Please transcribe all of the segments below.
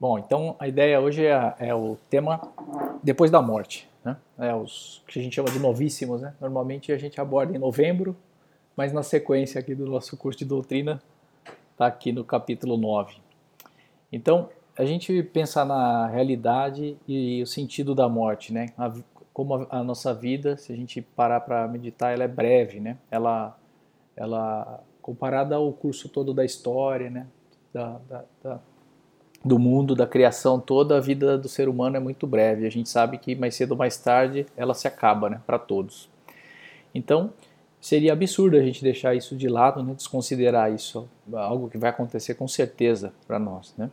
Bom, então a ideia hoje é, é o tema depois da morte, né? É os que a gente chama de novíssimos, né? Normalmente a gente aborda em novembro, mas na sequência aqui do nosso curso de doutrina está aqui no capítulo 9. Então, a gente pensar na realidade e o sentido da morte, né? A, como a, a, nossa vida, se a gente parar para meditar, ela é breve, né? Ela, ela comparada ao curso todo da história, né? Da, da, da, do mundo, da criação toda, a vida do ser humano é muito breve. A gente sabe que mais cedo ou mais tarde ela se acaba, né? Para todos. Então, seria absurdo a gente deixar isso de lado, né? desconsiderar isso, algo que vai acontecer com certeza para nós, né?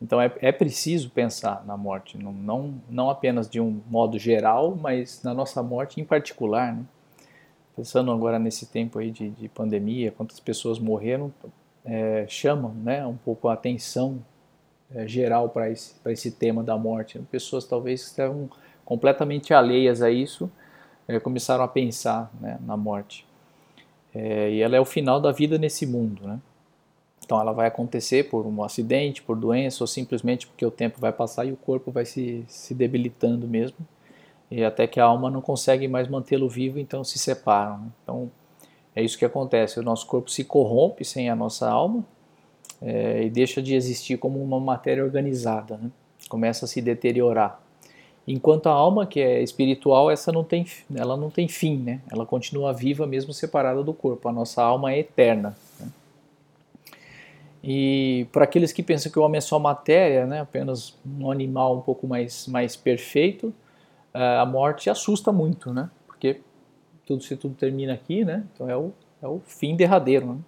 Então é, é preciso pensar na morte, não, não, não apenas de um modo geral, mas na nossa morte em particular. Né? Pensando agora nesse tempo aí de, de pandemia, quantas pessoas morreram, é, chamam né, um pouco a atenção é, geral para esse, esse tema da morte. Pessoas talvez que estavam completamente alheias a isso, é, começaram a pensar né, na morte. É, e ela é o final da vida nesse mundo. Né? Então ela vai acontecer por um acidente, por doença ou simplesmente porque o tempo vai passar e o corpo vai se, se debilitando mesmo. E até que a alma não consegue mais mantê-lo vivo, então se separam. Né? Então é isso que acontece: o nosso corpo se corrompe sem a nossa alma é, e deixa de existir como uma matéria organizada, né? começa a se deteriorar. Enquanto a alma, que é espiritual, essa não tem, ela não tem fim, né? ela continua viva mesmo separada do corpo. A nossa alma é eterna. Né? E para aqueles que pensam que o homem é só matéria, né, apenas um animal um pouco mais, mais perfeito, eh, a morte assusta muito, né? Porque tudo se tudo termina aqui, né? Então é o, é o fim derradeiro, né?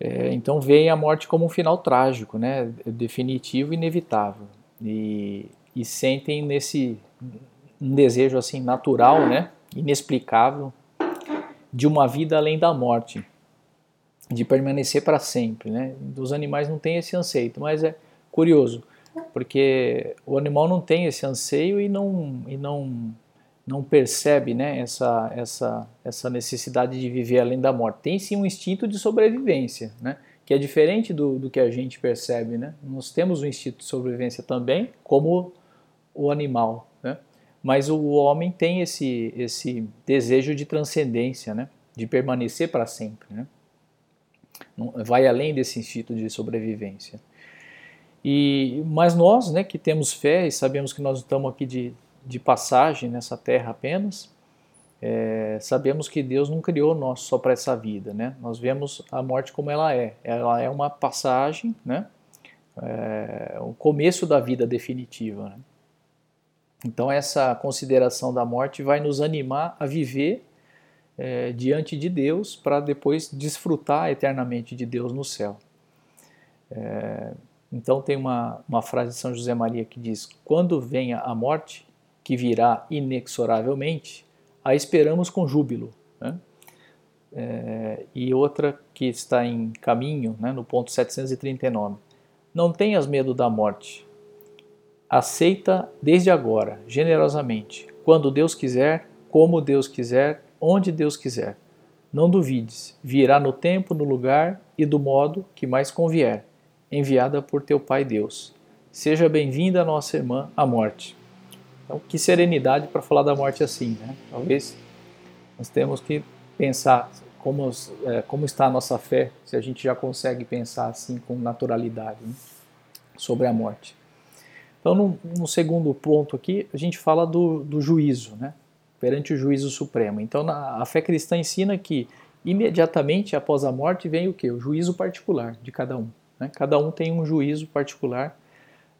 É, então vem a morte como um final trágico, né? Definitivo inevitável. E, e sentem nesse um desejo assim natural, né? Inexplicável de uma vida além da morte de permanecer para sempre, né? Dos animais não tem esse anseio, mas é curioso, porque o animal não tem esse anseio e não e não não percebe, né, essa essa essa necessidade de viver além da morte. Tem sim um instinto de sobrevivência, né? Que é diferente do, do que a gente percebe, né? Nós temos um instinto de sobrevivência também, como o animal, né? Mas o homem tem esse esse desejo de transcendência, né? De permanecer para sempre, né? vai além desse instinto de sobrevivência. E, mas nós, né, que temos fé e sabemos que nós estamos aqui de, de passagem nessa terra apenas, é, sabemos que Deus não criou nós só para essa vida, né? Nós vemos a morte como ela é. Ela é uma passagem, né? É, o começo da vida definitiva. Né? Então essa consideração da morte vai nos animar a viver é, diante de Deus para depois desfrutar eternamente de Deus no céu. É, então tem uma, uma frase de São José Maria que diz: Quando venha a morte, que virá inexoravelmente, a esperamos com júbilo. Né? É, e outra que está em caminho, né, no ponto 739. Não tenhas medo da morte. Aceita desde agora, generosamente, quando Deus quiser, como Deus quiser onde Deus quiser. Não duvides, virá no tempo, no lugar e do modo que mais convier, enviada por teu Pai Deus. Seja bem-vinda nossa irmã, a morte. Então, que serenidade para falar da morte assim, né? Talvez nós temos que pensar como, é, como está a nossa fé, se a gente já consegue pensar assim com naturalidade né? sobre a morte. Então, no, no, segundo ponto aqui, a gente fala do, do juízo, né? perante o juízo supremo. Então, na, a fé cristã ensina que imediatamente após a morte vem o que? O juízo particular de cada um. Né? Cada um tem um juízo particular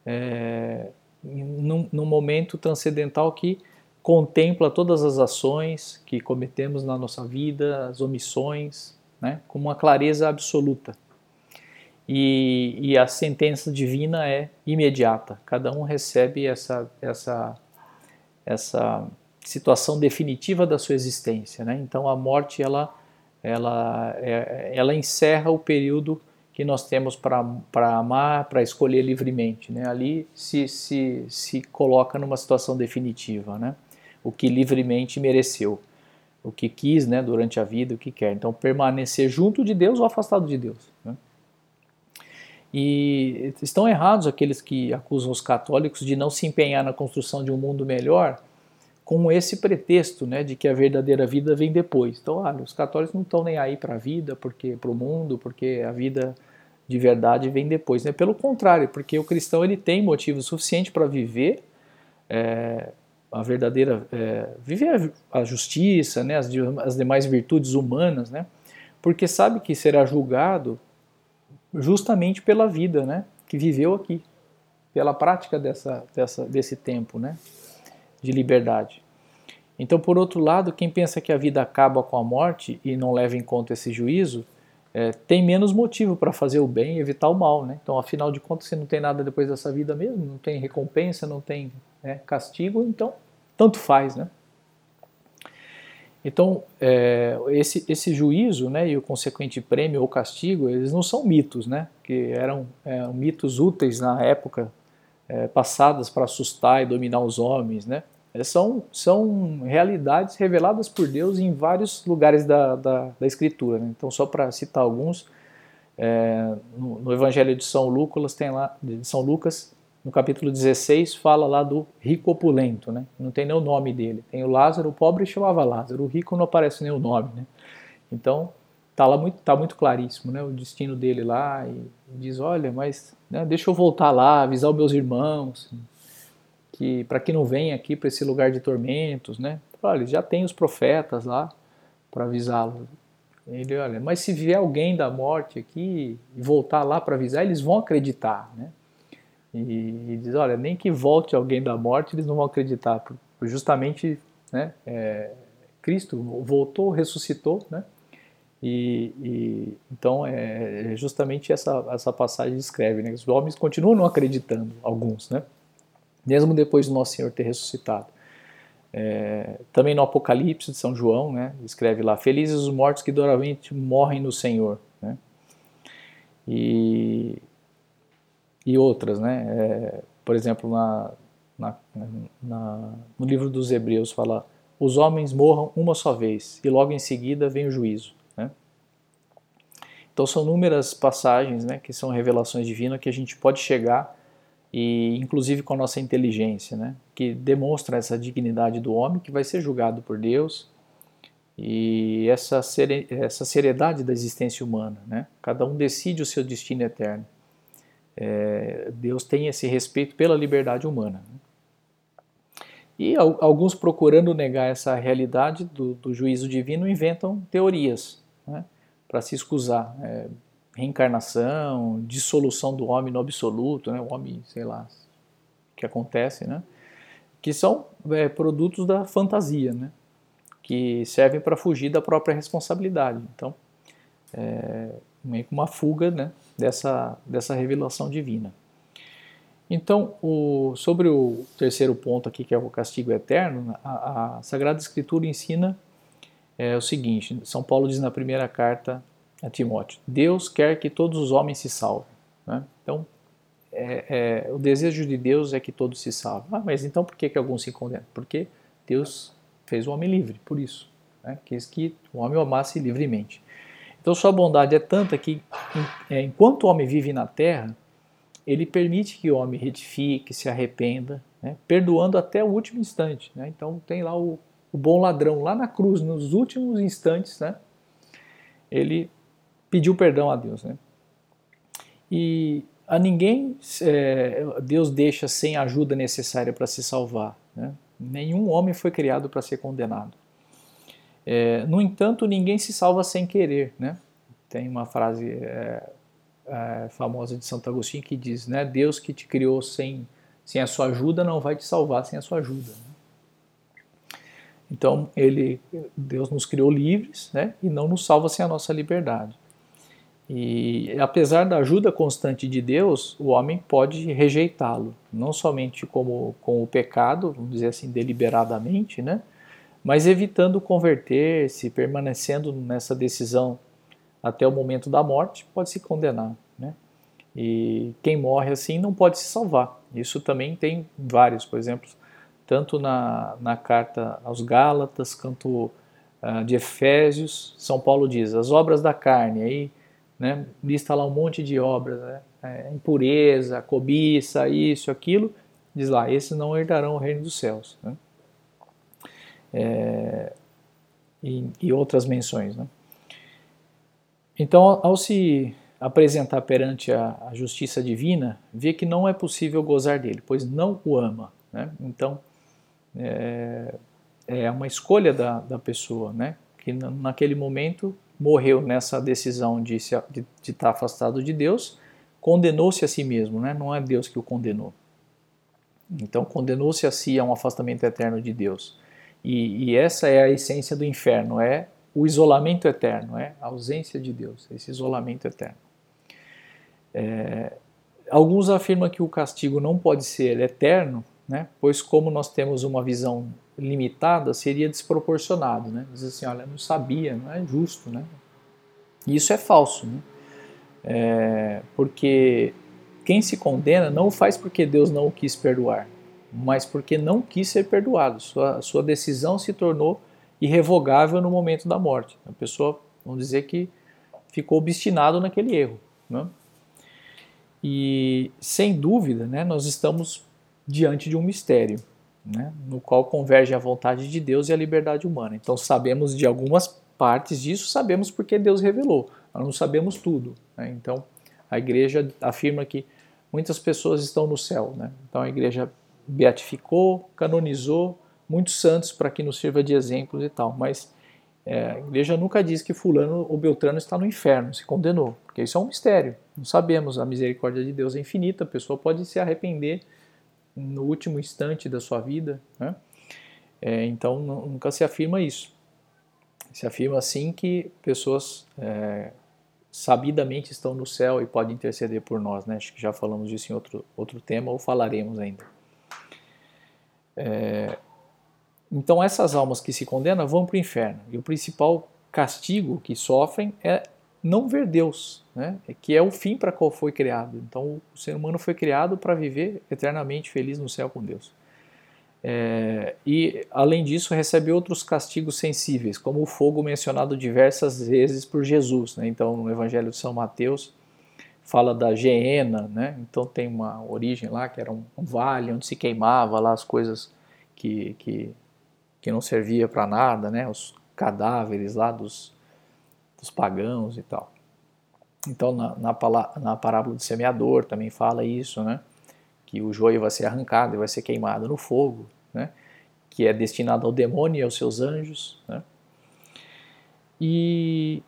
é, num, num momento transcendental que contempla todas as ações que cometemos na nossa vida, as omissões, né? com uma clareza absoluta. E, e, a sentença divina é imediata. Cada um recebe essa, essa, essa situação definitiva da sua existência. Né? Então a morte ela, ela, é, ela encerra o período que nós temos para amar, para escolher livremente. Né? Ali se, se, se coloca numa situação definitiva, né? o que livremente mereceu, o que quis né, durante a vida, o que quer. Então permanecer junto de Deus ou afastado de Deus. Né? E estão errados aqueles que acusam os católicos de não se empenhar na construção de um mundo melhor com esse pretexto, né, de que a verdadeira vida vem depois. Então, olha, os católicos não estão nem aí para a vida, porque para o mundo, porque a vida de verdade vem depois. Né? Pelo contrário, porque o cristão ele tem motivo suficiente para viver é, a verdadeira, é, viver a justiça, né, as, as demais virtudes humanas, né, porque sabe que será julgado justamente pela vida, né, que viveu aqui, pela prática dessa, dessa, desse tempo, né, de liberdade. Então, por outro lado, quem pensa que a vida acaba com a morte e não leva em conta esse juízo, é, tem menos motivo para fazer o bem e evitar o mal, né? Então, afinal de contas, você não tem nada depois dessa vida mesmo, não tem recompensa, não tem né, castigo, então tanto faz, né? Então, é, esse, esse juízo né, e o consequente prêmio ou castigo, eles não são mitos, né? Que eram é, mitos úteis na época é, passadas para assustar e dominar os homens, né? É, são, são realidades reveladas por Deus em vários lugares da, da, da Escritura. Né? Então, só para citar alguns, é, no, no, Evangelho de São Lucas, tem lá, de São Lucas, no capítulo 16, fala lá do rico opulento, né? não tem nem o nome dele. Tem o Lázaro, o pobre chamava Lázaro, o rico não aparece nem o nome. Né? Então, está lá muito, tá muito claríssimo né? o destino dele lá, e diz, olha, mas né, deixa eu voltar lá, avisar os meus irmãos, que para que não venha aqui para esse lugar de tormentos, né? Olha, já tem os profetas lá para avisá-lo. Ele, olha, mas se vier alguém da morte aqui e voltar lá para avisar, eles vão acreditar, né? E, e, diz, olha, nem que volte alguém da morte, eles não vão acreditar, justamente, né? É, Cristo voltou, ressuscitou, né? E, e, então é, é justamente essa essa passagem descreve, né? Os homens continuam não acreditando, alguns, né? Mesmo depois do nosso Senhor ter ressuscitado. É, também no Apocalipse de São João, né, escreve lá: Felizes os mortos que duramente morrem no Senhor. Né? E, e outras, né? É, por exemplo, na, na, na, no livro dos Hebreus fala: Os homens morram uma só vez e logo em seguida vem o juízo. Né? Então são inúmeras passagens né, que são revelações divinas que a gente pode chegar e inclusive com a nossa inteligência, né? que demonstra essa dignidade do homem que vai ser julgado por Deus e essa, essa seriedade da existência humana. Né? Cada um decide o seu destino eterno. É, Deus tem esse respeito pela liberdade humana. Né? E alguns, procurando negar essa realidade do, do juízo divino, inventam teorias né? para se escusar. É, reencarnação, dissolução do homem no absoluto, né? o homem, sei lá, que acontece, né? que são é, produtos da fantasia, né? que servem para fugir da própria responsabilidade. Então, é meio que uma fuga né? dessa, dessa revelação divina. Então, o, sobre o terceiro ponto aqui, que é o castigo eterno, a, a Sagrada Escritura ensina é, o seguinte: São Paulo diz na primeira carta a Timóteo. Deus quer que todos os homens se salvem. Né? Então, é, é, o desejo de Deus é que todos se salvem. Ah, mas então por que, que alguns se condenam? Porque Deus fez o homem livre, por isso. Né? Quis que o homem o amasse livremente. Então, sua bondade é tanta que, é, enquanto o homem vive na terra, ele permite que o homem retifique, se arrependa, né? perdoando até o último instante. Né? Então, tem lá o, o bom ladrão, lá na cruz, nos últimos instantes, né? ele pediu perdão a Deus. Né? E a ninguém é, Deus deixa sem a ajuda necessária para se salvar. Né? Nenhum homem foi criado para ser condenado. É, no entanto, ninguém se salva sem querer. Né? Tem uma frase é, é famosa de Santo Agostinho que diz: né, Deus que te criou sem, sem a sua ajuda não vai te salvar sem a sua ajuda. Né? Então, ele, Deus nos criou livres né, e não nos salva sem a nossa liberdade. E apesar da ajuda constante de Deus, o homem pode rejeitá-lo, não somente como com o pecado, vamos dizer assim, deliberadamente, né? mas evitando converter-se, permanecendo nessa decisão até o momento da morte, pode se condenar. Né? E quem morre assim não pode se salvar. Isso também tem vários, por exemplo, tanto na, na carta aos Gálatas quanto uh, de Efésios, São Paulo diz: as obras da carne, aí né? lista lá um monte de obras, né? é, impureza, cobiça, isso, aquilo, diz lá, esses não herdarão o reino dos céus. Né? É, e, e, outras menções. Né? Então, ao se apresentar perante a, a, justiça divina, vê que não é possível gozar dele, pois não o ama. Né? Então, é, é uma escolha da, da pessoa, né? que naquele momento morreu nessa decisão de, se, de, de estar afastado de Deus, condenou-se a si mesmo, né? não é Deus que o condenou. Então, condenou-se a si a um afastamento eterno de Deus. E, e, essa é a essência do inferno, é o isolamento eterno, é a ausência de Deus, esse isolamento eterno. É, alguns afirmam que o castigo não pode ser eterno, né? pois como nós temos uma visão limitada, seria desproporcionado. Né? Diz assim, olha, não sabia, não é justo. Né? E isso é falso, né? É, porque quem se condena não faz porque Deus não o quis perdoar, mas porque não quis ser perdoado. Sua, sua decisão se tornou irrevogável no momento da morte. A pessoa, vamos dizer que ficou obstinado naquele erro. Né? E, sem dúvida, né, nós estamos diante de um mistério né, no qual converge a vontade de Deus e a liberdade humana. Então sabemos de algumas partes disso, sabemos porque Deus revelou, nós não sabemos tudo. Né? Então a igreja afirma que muitas pessoas estão no céu. Né? Então a igreja beatificou, canonizou muitos santos para que nos sirva de exemplos e tal, mas é, a igreja nunca diz que fulano ou beltrano está no inferno, se condenou, porque isso é um mistério. Não sabemos, a misericórdia de Deus é infinita, a pessoa pode se arrepender no último instante da sua vida. Né? É, então nunca se afirma isso. Se afirma sim que pessoas é, sabidamente estão no céu e podem interceder por nós. Né? Acho que já falamos disso em outro, outro tema ou falaremos ainda. É, então essas almas que se condenam vão para o inferno e o principal castigo que sofrem é não ver Deus, né? É que é o fim para qual foi criado. Então o ser humano foi criado para viver eternamente feliz no céu com Deus. É, e além disso recebe outros castigos sensíveis, como o fogo mencionado diversas vezes por Jesus. Né? Então no Evangelho de São Mateus fala da Geena, né? então tem uma origem lá que era um, vale onde se queimava lá as coisas que, que, que não servia para nada, né? os cadáveres lá dos, dos pagãos e tal. Então, na, na, na parábola do semeador também fala isso, né? Que o joio vai ser arrancado e vai ser queimado no fogo, né? Que é destinado ao demônio e aos seus anjos, né? E,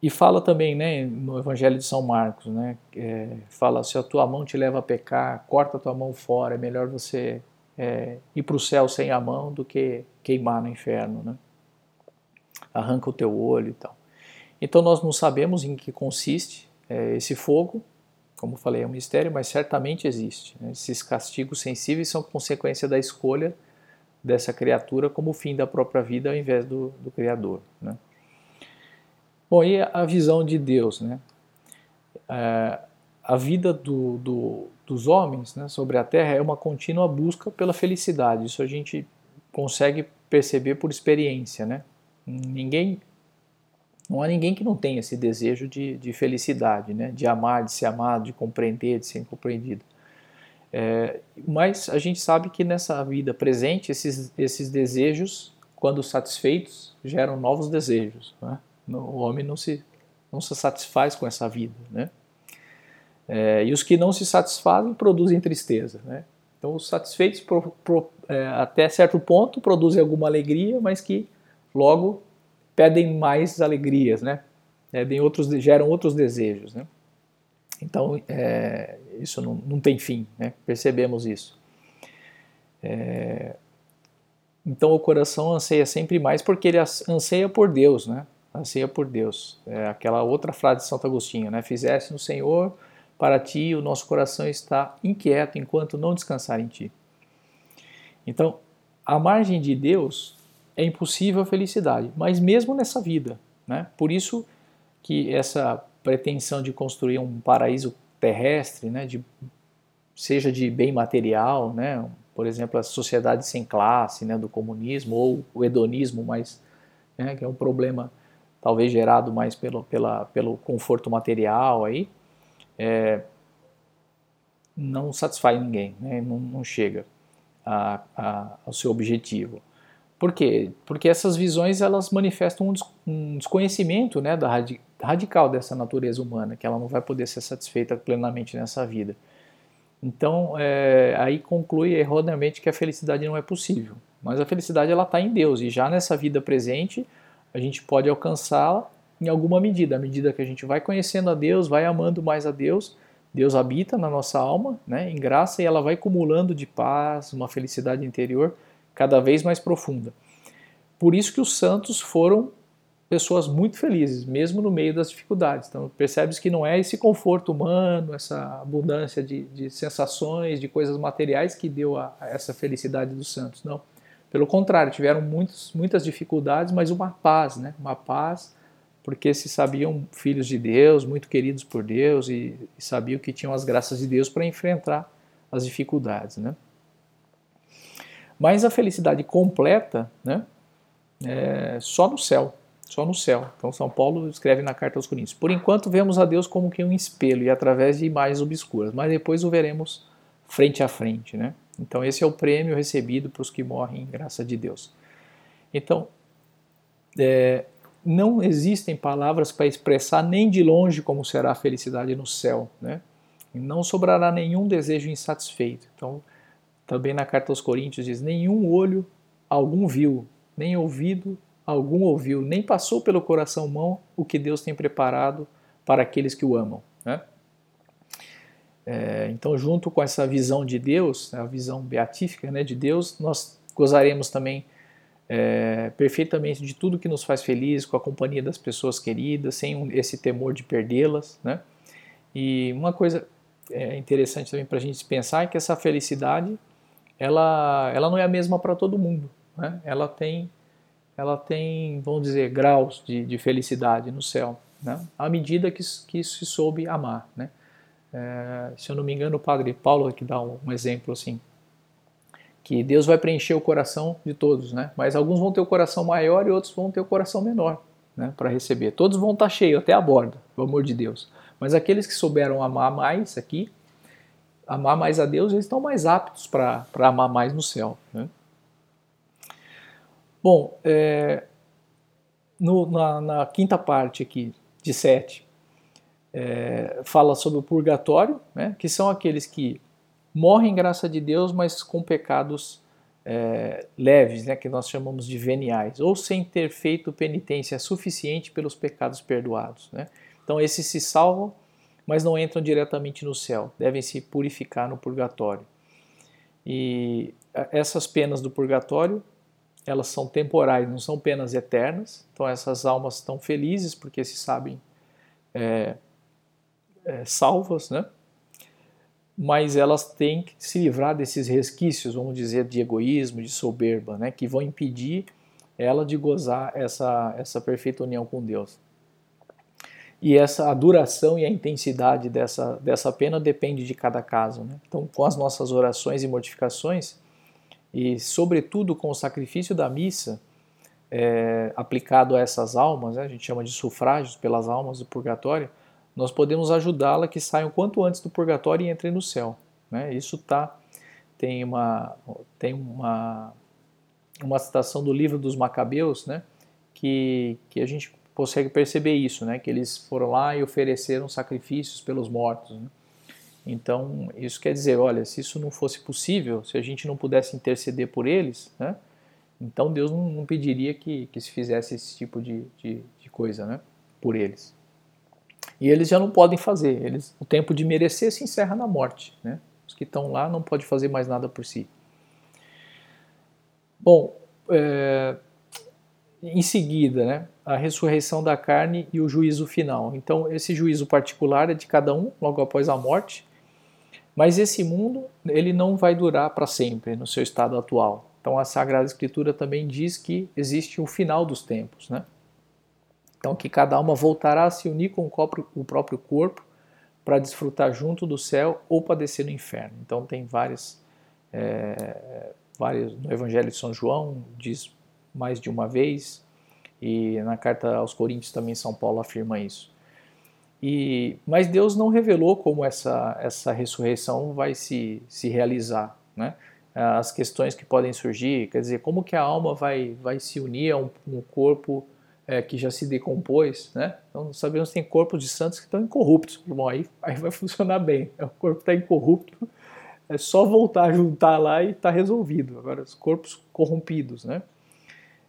e fala também, né, no Evangelho de São Marcos, né? É, fala, se a tua mão te leva a pecar, corta a tua mão fora, é melhor você é, ir para o céu sem a mão do que queimar no inferno, né? Arranca o teu olho e tal. Então nós não sabemos em que consiste é, esse fogo, como falei, é um mistério, mas certamente existe. Né? Esses castigos sensíveis são consequência da escolha dessa criatura como fim da própria vida ao invés do, do Criador. Né? Bom, e a visão de Deus? Né? É, a vida do, do, dos homens né, sobre a Terra é uma contínua busca pela felicidade. Isso a gente consegue perceber por experiência. Né? Ninguém, não há ninguém que não tenha esse desejo de, de felicidade, né? de amar, de ser amado, de compreender, de ser compreendido. É, mas a gente sabe que nessa vida presente, esses, esses desejos, quando satisfeitos, geram novos desejos. Né? O homem não se, não se satisfaz com essa vida. Né? É, e os que não se satisfazem produzem tristeza. Né? Então, os satisfeitos, pro, pro, é, até certo ponto, produzem alguma alegria, mas que logo pedem mais alegrias, né? Pedem outros, geram outros desejos, né? Então, é, isso não, não, tem fim, né? Percebemos isso. É, então, o coração anseia sempre mais porque ele anseia por Deus, né? Anseia por Deus. É aquela outra frase de Santo Agostinho, né? Fizesse no Senhor para ti, o nosso coração está inquieto enquanto não descansar em ti. Então, a margem de Deus é impossível a felicidade, mas mesmo nessa vida. Né? Por isso que essa pretensão de construir um paraíso terrestre, né, de, seja de bem material, né, por exemplo, a sociedade sem classe né, do comunismo, ou o hedonismo, mas, né, que é um problema talvez gerado mais pelo, pela, pelo conforto material aí, é, não satisfaz ninguém, né? não, não, chega a, a, ao seu objetivo. Por quê? Porque essas visões elas manifestam um, des, um desconhecimento né, da radi, radical dessa natureza humana, que ela não vai poder ser satisfeita plenamente nessa vida. Então, é, aí conclui erroneamente que a felicidade não é possível. Mas a felicidade ela está em Deus e já nessa vida presente a gente pode alcançá-la em alguma medida, à medida que a gente vai conhecendo a Deus, vai amando mais a Deus, Deus habita na nossa alma, né, em graça, e ela vai acumulando de paz, uma felicidade interior cada vez mais profunda. Por isso que os santos foram pessoas muito felizes, mesmo no meio das dificuldades. Então percebes que não é esse conforto humano, essa abundância de, de sensações, de coisas materiais que deu a, a, essa felicidade dos santos. Não. Pelo contrário, tiveram muitos, muitas dificuldades, mas uma paz, né? Uma paz porque se sabiam filhos de Deus, muito queridos por Deus e, e sabiam que tinham as graças de Deus para enfrentar as dificuldades, né? Mas a felicidade completa, né? É só no céu, só no céu. Então São Paulo escreve na carta aos Coríntios: Por enquanto vemos a Deus como que um espelho e através de imagens obscuras, mas depois o veremos frente a frente, né? Então esse é o prêmio recebido para os que morrem em graça de Deus. Então é, não existem palavras para expressar nem de longe como será a felicidade no céu, né? não sobrará nenhum desejo insatisfeito. Então também na carta aos Coríntios diz: nenhum olho algum viu, nem ouvido algum ouviu, nem passou pelo coração mão o que Deus tem preparado para aqueles que o amam. Né? É, então, junto com essa visão de Deus, a visão beatífica né, de Deus, nós gozaremos também é, perfeitamente de tudo que nos faz feliz, com a companhia das pessoas queridas, sem esse temor de perdê-las. Né? E uma coisa é, interessante também para a gente pensar é que essa felicidade ela, ela não é a mesma para todo mundo. Né? Ela tem, ela tem, vamos dizer, graus de, de felicidade no céu, né? à medida que, que se soube amar. Né? É, se eu não me engano, o padre Paulo que dá um, um, exemplo assim, que Deus vai preencher o coração de todos, né? Mas alguns vão ter o coração maior e outros vão ter o coração menor, né? Para receber. Todos vão estar tá cheios até a borda, pelo amor de Deus. Mas aqueles que souberam amar mais aqui, amar mais a Deus, eles estão mais aptos para amar mais no céu. Né? Bom, é, no, na, na, quinta parte aqui, de sete, é, fala sobre o purgatório, né, que são aqueles que morrem graça de Deus, mas com pecados é, leves, né, que nós chamamos de veniais, ou sem ter feito penitência suficiente pelos pecados perdoados. Né? Então esses se salvam, mas não entram diretamente no céu, devem se purificar no purgatório. E essas penas do purgatório, elas são temporais, não são penas eternas. Então essas almas estão felizes porque se sabem é, é, salvas, né? mas elas têm que se livrar desses resquícios, vamos dizer, de egoísmo, de soberba, né? que vão impedir ela de gozar essa, essa perfeita união com Deus. E essa a duração e a intensidade dessa, dessa pena depende de cada caso. Né? Então, com as nossas orações e mortificações, e sobretudo com o sacrifício da missa, é, aplicado a essas almas, né? a gente chama de sufrágios pelas almas do purgatório, nós podemos ajudá-la que saiam quanto antes do purgatório e entrem no céu. Né? Isso tá, tem, uma, tem uma, uma citação do livro dos Macabeus né? que, que a gente consegue perceber isso, né? que eles foram lá e ofereceram sacrifícios pelos mortos. Né? Então, isso quer dizer, olha, se isso não fosse possível, se a gente não pudesse interceder por eles, né? então Deus não, não pediria que, que se fizesse esse tipo de, de, de coisa né? por eles. E eles já não podem fazer. Eles, o tempo de merecer se encerra na morte. Né? Os que estão lá não podem fazer mais nada por si. Bom, é, em seguida, né, a ressurreição da carne e o juízo final. Então, esse juízo particular é de cada um, logo após a morte. Mas esse mundo, ele não vai durar para sempre no seu estado atual. Então, a Sagrada Escritura também diz que existe um final dos tempos, né? Então, que cada alma voltará a se unir com o próprio corpo para desfrutar junto do céu ou padecer no inferno. Então, tem várias, é, várias. No Evangelho de São João, diz mais de uma vez E na carta aos Coríntios também São Paulo afirma isso. E, mas Deus não revelou como essa, essa ressurreição vai se, se realizar. Né? As questões que podem surgir, quer dizer, como que a alma vai, vai se unir a um, um corpo é, que já se decompôs, né? Então sabemos que tem corpos de santos que estão incorruptos. Bom, aí, aí vai funcionar bem. O corpo está incorrupto, é só voltar a juntar lá e está resolvido. Agora, os corpos corrompidos, né?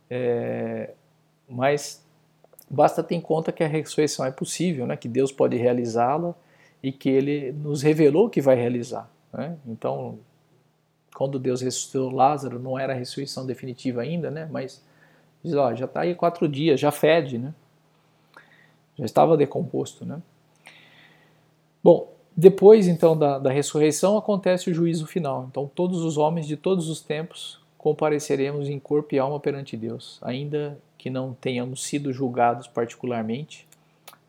É, mas basta ter em conta que a ressurreição é possível, né? Que Deus pode realizá-la e que Ele nos revelou que vai realizar. Né? Então, quando Deus ressuscitou Lázaro, não era a ressurreição definitiva ainda, né? Mas diz, ó, já está aí quatro dias, já fede, né? Já estava decomposto, né? Bom, depois então da, da ressurreição acontece o juízo final. Então todos os homens de todos os tempos compareceremos em corpo e alma perante Deus, ainda que não tenhamos sido julgados particularmente,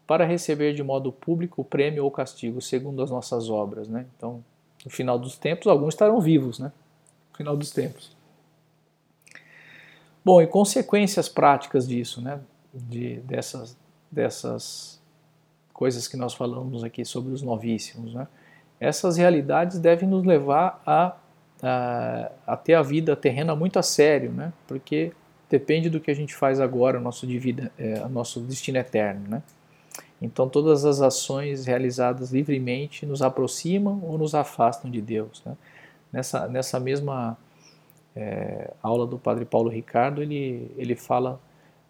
para receber de modo público o prêmio ou castigo segundo as nossas obras, né? Então, no final dos tempos, alguns estarão vivos, né? No final dos tempos. Bom, e consequências práticas disso, né? De, dessas, dessas coisas que nós falamos aqui sobre os novíssimos. Né? Essas realidades devem nos levar a, a, a, ter a vida terrena muito a sério, né? porque depende do que a gente faz agora, o nosso, de vida, é, o nosso destino eterno. Né? Então, todas as ações realizadas livremente nos aproximam ou nos afastam de Deus. Né? Nessa, nessa mesma é, aula do Padre Paulo Ricardo, ele, ele fala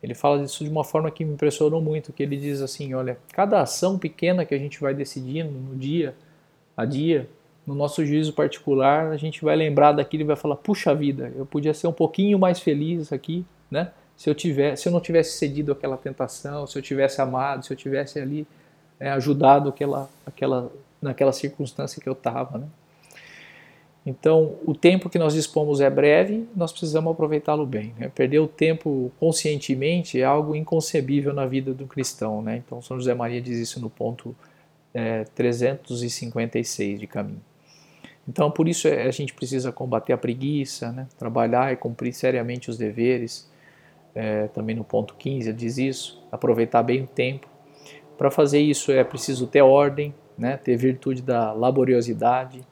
ele fala disso de uma forma que me impressionou muito, que ele diz assim, olha, cada ação pequena que a gente vai decidindo no dia a dia, no nosso juízo particular, a gente vai lembrar daquilo e vai falar, puxa vida, eu podia ser um pouquinho mais feliz aqui, né? Se eu tivesse, se eu não tivesse cedido aquela tentação, se eu tivesse amado, se eu tivesse ali é, ajudado aquela, aquela, naquela circunstância que eu estava, né? Então, o tempo que nós dispomos é breve, nós precisamos aproveitá-lo bem. Né? Perder o tempo conscientemente é algo inconcebível na vida do cristão. Né? Então, São José Maria diz isso no ponto é, 356 de caminho. Então, por isso é, a gente precisa combater a preguiça, né? trabalhar e cumprir seriamente os deveres. É, também no ponto 15 diz isso, aproveitar bem o tempo. Para fazer isso é preciso ter ordem, né? ter virtude da laboriosidade,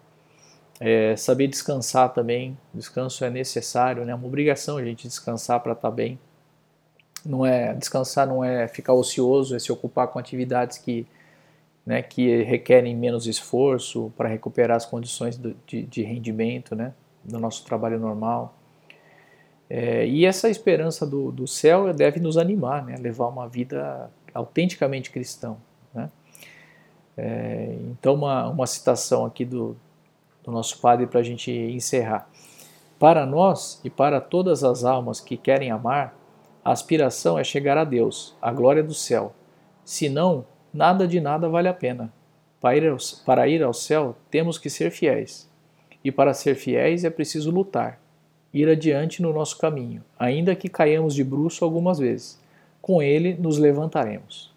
é, saber descansar também, descanso é necessário, né? é uma obrigação a gente descansar para estar tá bem. Não é descansar não é ficar ocioso, é se ocupar com atividades que, né, que requerem menos esforço para recuperar as condições do, de, de, rendimento, né, do nosso trabalho normal. É, e essa esperança do, do céu deve nos animar, né, levar uma vida autenticamente cristã. Né? É, então, uma, uma citação aqui do, do nosso Padre para a gente encerrar. Para nós e para todas as almas que querem amar, a aspiração é chegar a Deus, a glória do céu. Senão, nada de nada vale a pena. Para ir, ao, para ir ao céu, temos que ser fiéis. E para ser fiéis é preciso lutar, ir adiante no nosso caminho, ainda que caiamos de bruço algumas vezes. Com ele nos levantaremos.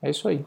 É isso aí.